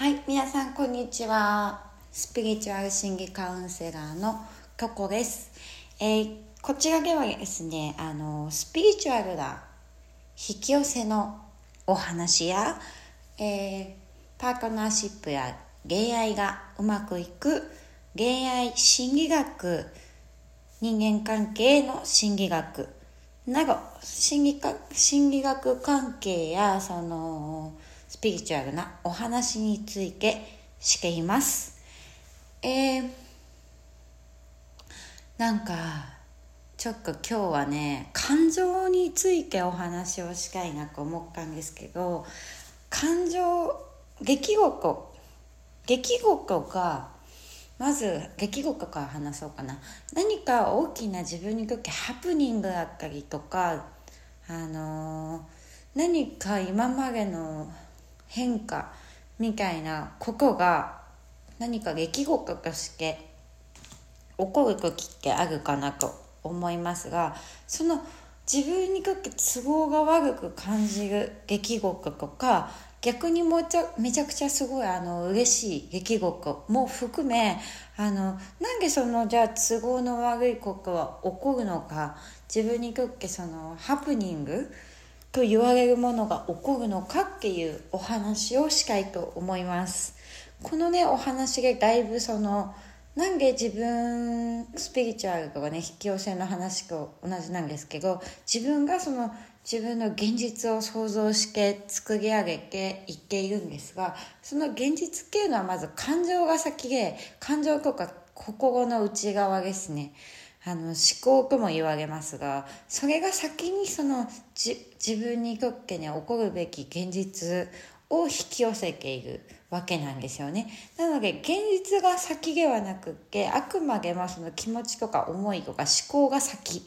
はい、皆さんこんにちは。スピリチュアル心理カウンセラーのココです。えーこちらではですね、あの、スピリチュアルな引き寄せのお話や、えーパートナーシップや恋愛がうまくいく恋愛心理学、人間関係の心理学など心理か心理学関係やそのスピリチュアルなお話についてしています。えー、なんかちょっと今日はね感情についてお話をしたいなと思ったんですけど感情出来事出来事がまず出来事から話そうかな何か大きな自分にとってハプニングだったりとかあのー何か今までの変化みたいなことが何か出来事として起こる時ってあるかなと思いますがその自分にとって都合が悪く感じる出来事とか逆にもうちゃめちゃくちゃすごいあの嬉しい出来事も含めあのなんでそのじゃあ都合の悪いことは起こるのか自分にとってそのハプニングと言われるものが起こるのかっていうお話をしたいと思います。このねお話でだいぶそのなんで自分スピリチュアルとかね引き寄せの話と同じなんですけど自分がその自分の現実を想像して作り上げていっているんですがその現実っていうのはまず感情が先で感情とか心の内側ですね。あの思考とも言われますがそれが先にそのじ自分にとってね起こるべき現実を引き寄せているわけなんですよね。なので現実が先ではなくってあくまでもその気持ちとか思いとか思考が先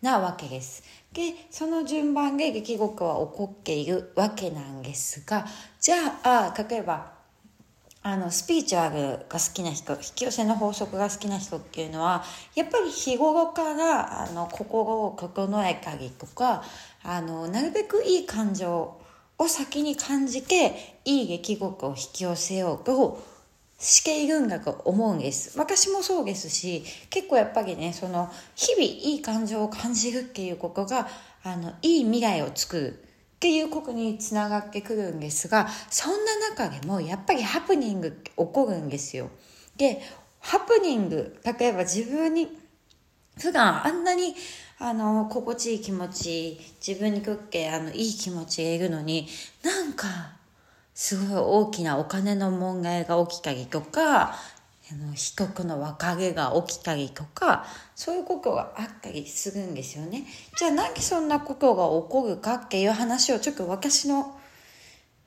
なわけです。でその順番で出来事は起こっているわけなんですがじゃあ例えばあのスピリチュアルが好きな人引き寄せの法則が好きな人っていうのはやっぱり日頃からあの心を整えたりとかあのなるべくいい感情を先に感じていい出来事を引き寄せようとしているんだと思うんです。私もそうですし結構やっぱりねその日々いい感情を感じるっていうことがあのいい未来を作る。っていうことにつながってくるんですがそんな中でもやっぱりハプニング起こるんですよ。でハプニング例えば自分に普段あんなにあの心地いい気持ち自分にとってあのいい気持ちがいるのになんかすごい大きなお金の問題が起きたりとかあの人との別れが起きたりとかそういうことがあったりするんですよね。じゃあなんでそんなことが起こるかっていう話をちょっと私の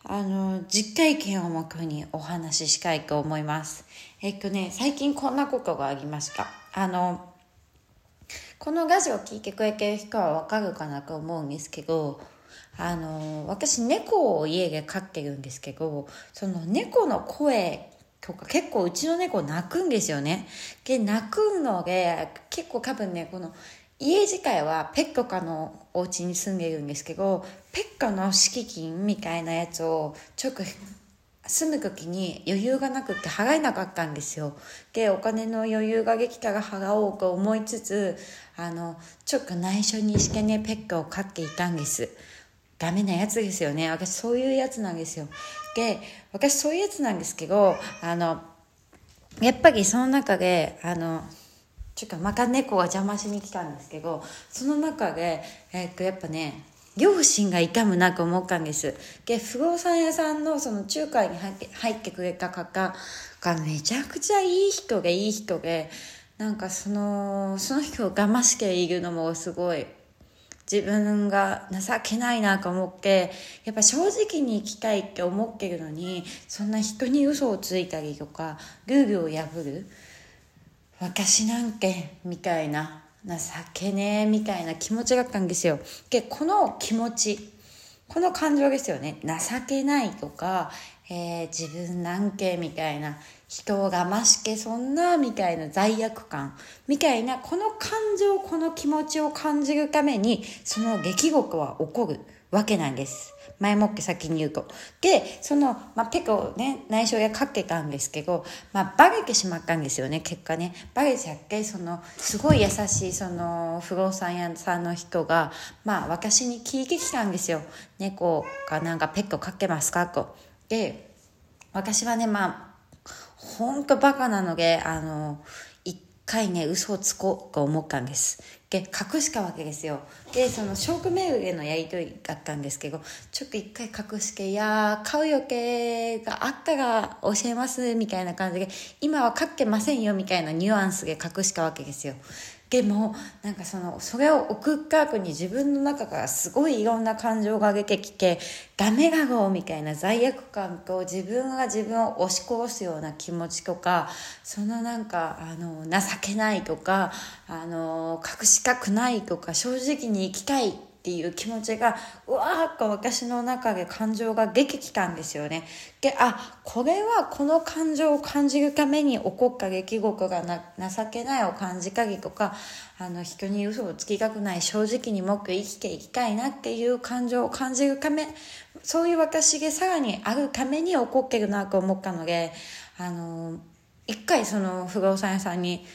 あの実体験をもとにお話ししたいと思います。えっとね最近こんなことがありました。あのこのラジオを聞いてくれてる人はわかるかなと思うんですけどあの私猫を家で飼ってるんですけどその猫の声とか。結構うちの猫鳴くんですよね。で鳴くので結構多分ねこの家自体はペット可のお家に住んでいるんですけどペットの敷金みたいなやつをちょっと住む時に余裕がなくて払えなかったんですよ。でお金の余裕ができたら払おうと思いつつあのちょっと内緒にしてねペットを飼っていたんです。ダメなやつですよね。私そういうやつなんですよ。で私そういうやつなんですけどあのやっぱりその中であのちょっとまた猫が邪魔しに来たんですけどその中で、えっとやっぱね両親が痛むなと思ったんです。で不動産屋さんのその仲介に入って入ってくれた方がめちゃくちゃいい人でいい人でなんかそのその人を騙しているのもすごい自分が情けないなと思ってやっぱ正直に生きたいって思ってるのにそんな人に嘘をついたりとかルーグルを破る私なんてみたいな情けねえみたいな気持ちがあったんですよ。でこの気持ちこの感情ですよね。情けないとか、えー自分なんけみたいな人を騙してそんなみたいな罪悪感みたいなこの感情この気持ちを感じるためにその出来事は起こるわけなんです前もって先に言うと。で、その、まあ、ペコをね、内緒でかけたんですけど、まあ、バレてしまったんですよね、結果ね。バレちゃって、その、すごい優しい、その、不動産屋さんの人が、まあ、私に聞いてきたんですよ。猫かなんかペットかけますか？と。で、私はね、まあ、ほんとバカなので、あの、一回ね、嘘をつこうと思ったんです。で隠したわけですよでそのショークメールでのやり取りだったんですけどちょっと一回隠して「いや買う予定があったら教えます」みたいな感じで「今は買ってませんよ」みたいなニュアンスで隠したわけですよでもなんかそのそれを送った後に自分の中からすごいいろんな感情が出てきてダメだろうみたいな罪悪感と自分が自分を押し殺すような気持ちとかそのなんかあの情けないとかあの隠したくないとか正直に生きたいっていう気持ちがうわーっと私の中で感情が出てきたんですよね。であこれはこの感情を感じるために起こった出来事がな情けないを感じたりとかあの人に嘘をつきたくない正直にもっと生きていきたいなっていう感情を感じるためそういう私がさらにあるために起こってるなと思ったのであの一回その不動産屋さんに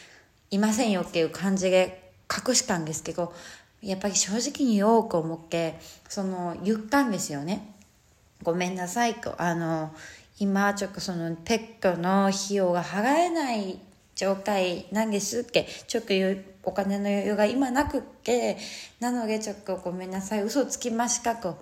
いませんよっていう感じで隠したんですけどやっぱり正直に言おうと思ってその言ったんですよね。ごめんなさいと。あの今ちょっとそのペットの費用が払えない状態なんですってちょっとお金の余裕が今なくってなのでちょっとごめんなさい。嘘つきましたと。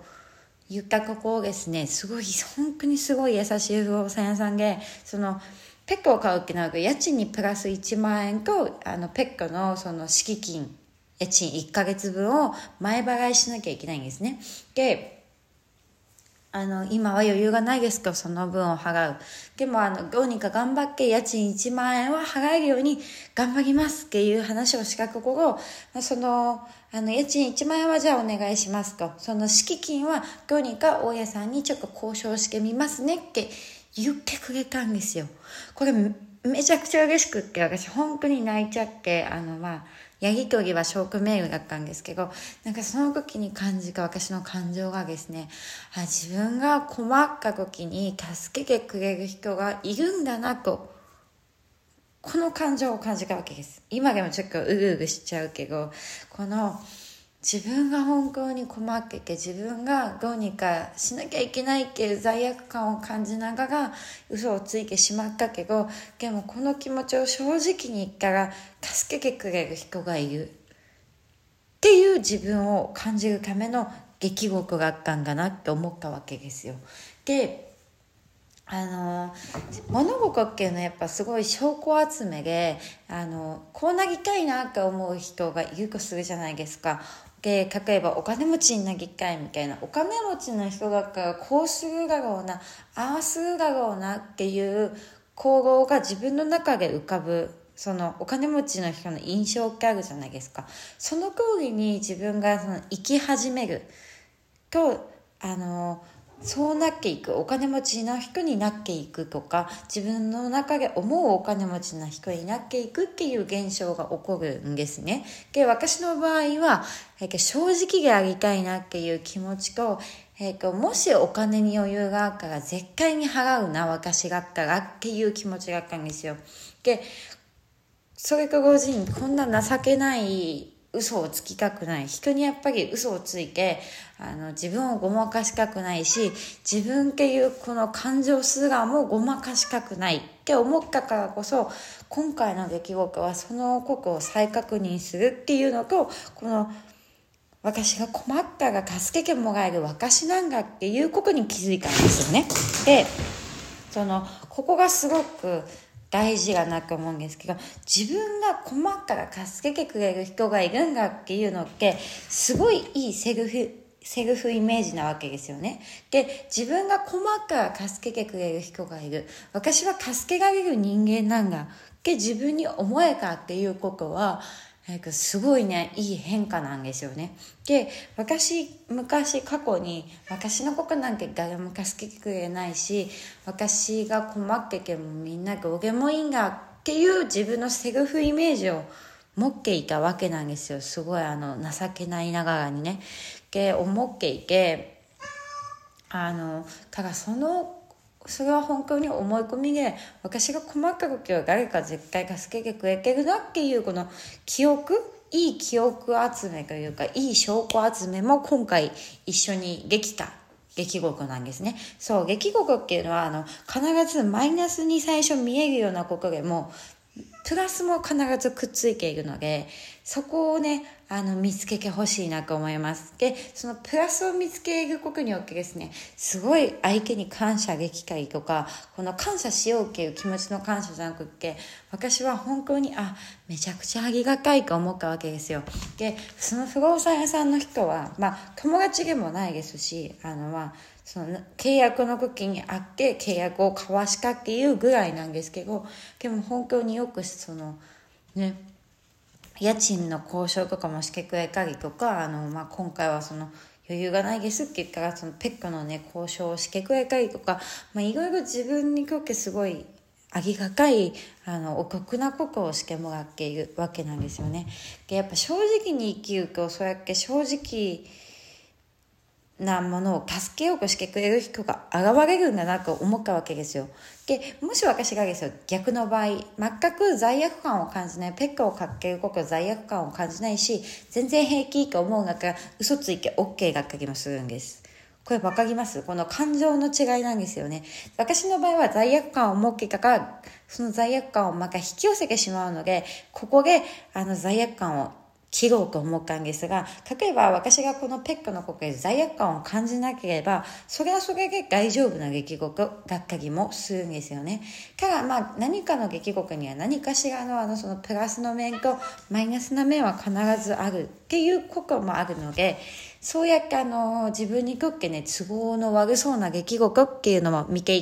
言ったここをですねすごい本当にすごい優しい不動産屋さんでそのペットを買うってなると家賃にプラス1万円とあのペットのその敷金家賃1ヶ月分を前払いしなきゃいけないんですね。で、あの、今は余裕がないですかその分を払う。でも、あの、どうにか頑張って家賃1万円は払えるように頑張りますっていう話をしたところ、その、あの、家賃1万円はじゃあお願いしますと。その敷金はどうにか大家さんにちょっと交渉してみますねって言ってくれたんですよ。これめちゃくちゃ嬉しくって私本当に泣いちゃって、あの、まあ、ヤギトギはショークメールだったんですけど、なんかその時に感じた私の感情がですね、あ自分が困った時に助けてくれる人がいるんだなと、この感情を感じたわけです。今でもちょっとうぐうぐしちゃうけど、この、自分が本当に困ってて自分がどうにかしなきゃいけないっていう罪悪感を感じながら嘘をついてしまったけどでもこの気持ちを正直に言ったら助けてくれる人がいるっていう自分を感じるための出来事があったんだなって思ったわけですよ。であの物心っていうのはやっぱすごい証拠集めであのこうなりたいなって思う人がいるとするじゃないですかで例えばお金持ちになりたいみたいなお金持ちの人だからこうするだろうなああするだろうなっていう行動が自分の中で浮かぶそのお金持ちの人の印象ってあるじゃないですか。その通りに自分がその生き始めるとあのそうなっていくお金持ちの人になっていくとか自分の中で思うお金持ちの人になっていくっていう現象が起こるんですね。で私の場合は、え、正直でありたいなっていう気持ちと,、えー、もしお金に余裕があったら絶対に払うな私だったらっていう気持ちがあったんですよ。でそれと同時にこんな情けない嘘をつきたくない人にやっぱり嘘をついてあの自分をごまかしたくないし自分っていうこの感情すらもごまかしたくないって思ったからこそ今回の出来事はそのことを再確認するっていうのとこの私が困ったら助けてもらえる私なんだっていうことに気づいたんですよね。でそのここがすごく大事だなと思うんですけど自分が困ったら助けてくれる人がいるんだっていうのってすごいいいセルフセルフイメージなわけですよね。で、自分が困ったら助けてくれる人がいる。私は助けられる人間なんだって自分に思えたっていうことは、すごいね、いい変化なんですよね。で、私、昔、過去に、私のことなんて誰も助けてくれないし、私が困っててもみんなどうでもいいんだっていう自分のセルフイメージを持っていたわけなんですよ。すごいあの、情けないながらにね。で、思っていて、あのただそのそれは本当に思い込みで私が困った時は誰か絶対助けてくれてるなっていうこの記憶いい記憶集めというかいい証拠集めも今回一緒にできた出来事なんですね。そう、出来事っていうのは、あの、必ずマイナスに最初見えるようなことでも、プラスも必ずくっついているので、そこをね、あの、見つけてほしいなと思います。で、そのプラスを見つけることによってですね、すごい相手に感謝できたりとか、この感謝しようっていう気持ちの感謝じゃなくって、私は本当に、あ、めちゃくちゃありがたいと思ったわけですよ。で、その不動産屋さんの人は、まあ、友達でもないですし、あの、まあ、その契約の時に会って契約を交わしたっていうぐらいなんですけどでも本当によくそのね家賃の交渉とかもしてくれたりとかあの、まあ、今回はその余裕がないですって言ったらそのペックのね交渉をしてくれたりとか、まあ、いろいろ自分にとってすごいありがたいあのお得なことをしてもらっているわけなんですよね。でやっぱ正直に生きるとそうやって正直なものを助けようとしてくれる人が現れるんだなと思ったわけですよ。で、もし私がですよ、逆の場合、全く罪悪感を感じない、ペットをかけること罪悪感を感じないし、全然平気と思うんだから、嘘ついて OK がったりもするんです。これ分かります？この感情の違いなんですよね。私の場合は罪悪感を持っていたから、その罪悪感をまた引き寄せてしまうので、ここであの罪悪感を切ろうと思ったんですが、例えば私がこのペットのことで罪悪感を感じなければ、それはそれで大丈夫な出来事だったりもするんですよね。ただまあ何かの出来事には何かしらのあのそのプラスの面とマイナスな面は必ずあるっていうこともあるので、そうやってあの自分にとってね、都合の悪そうな出来事っていうのも見てい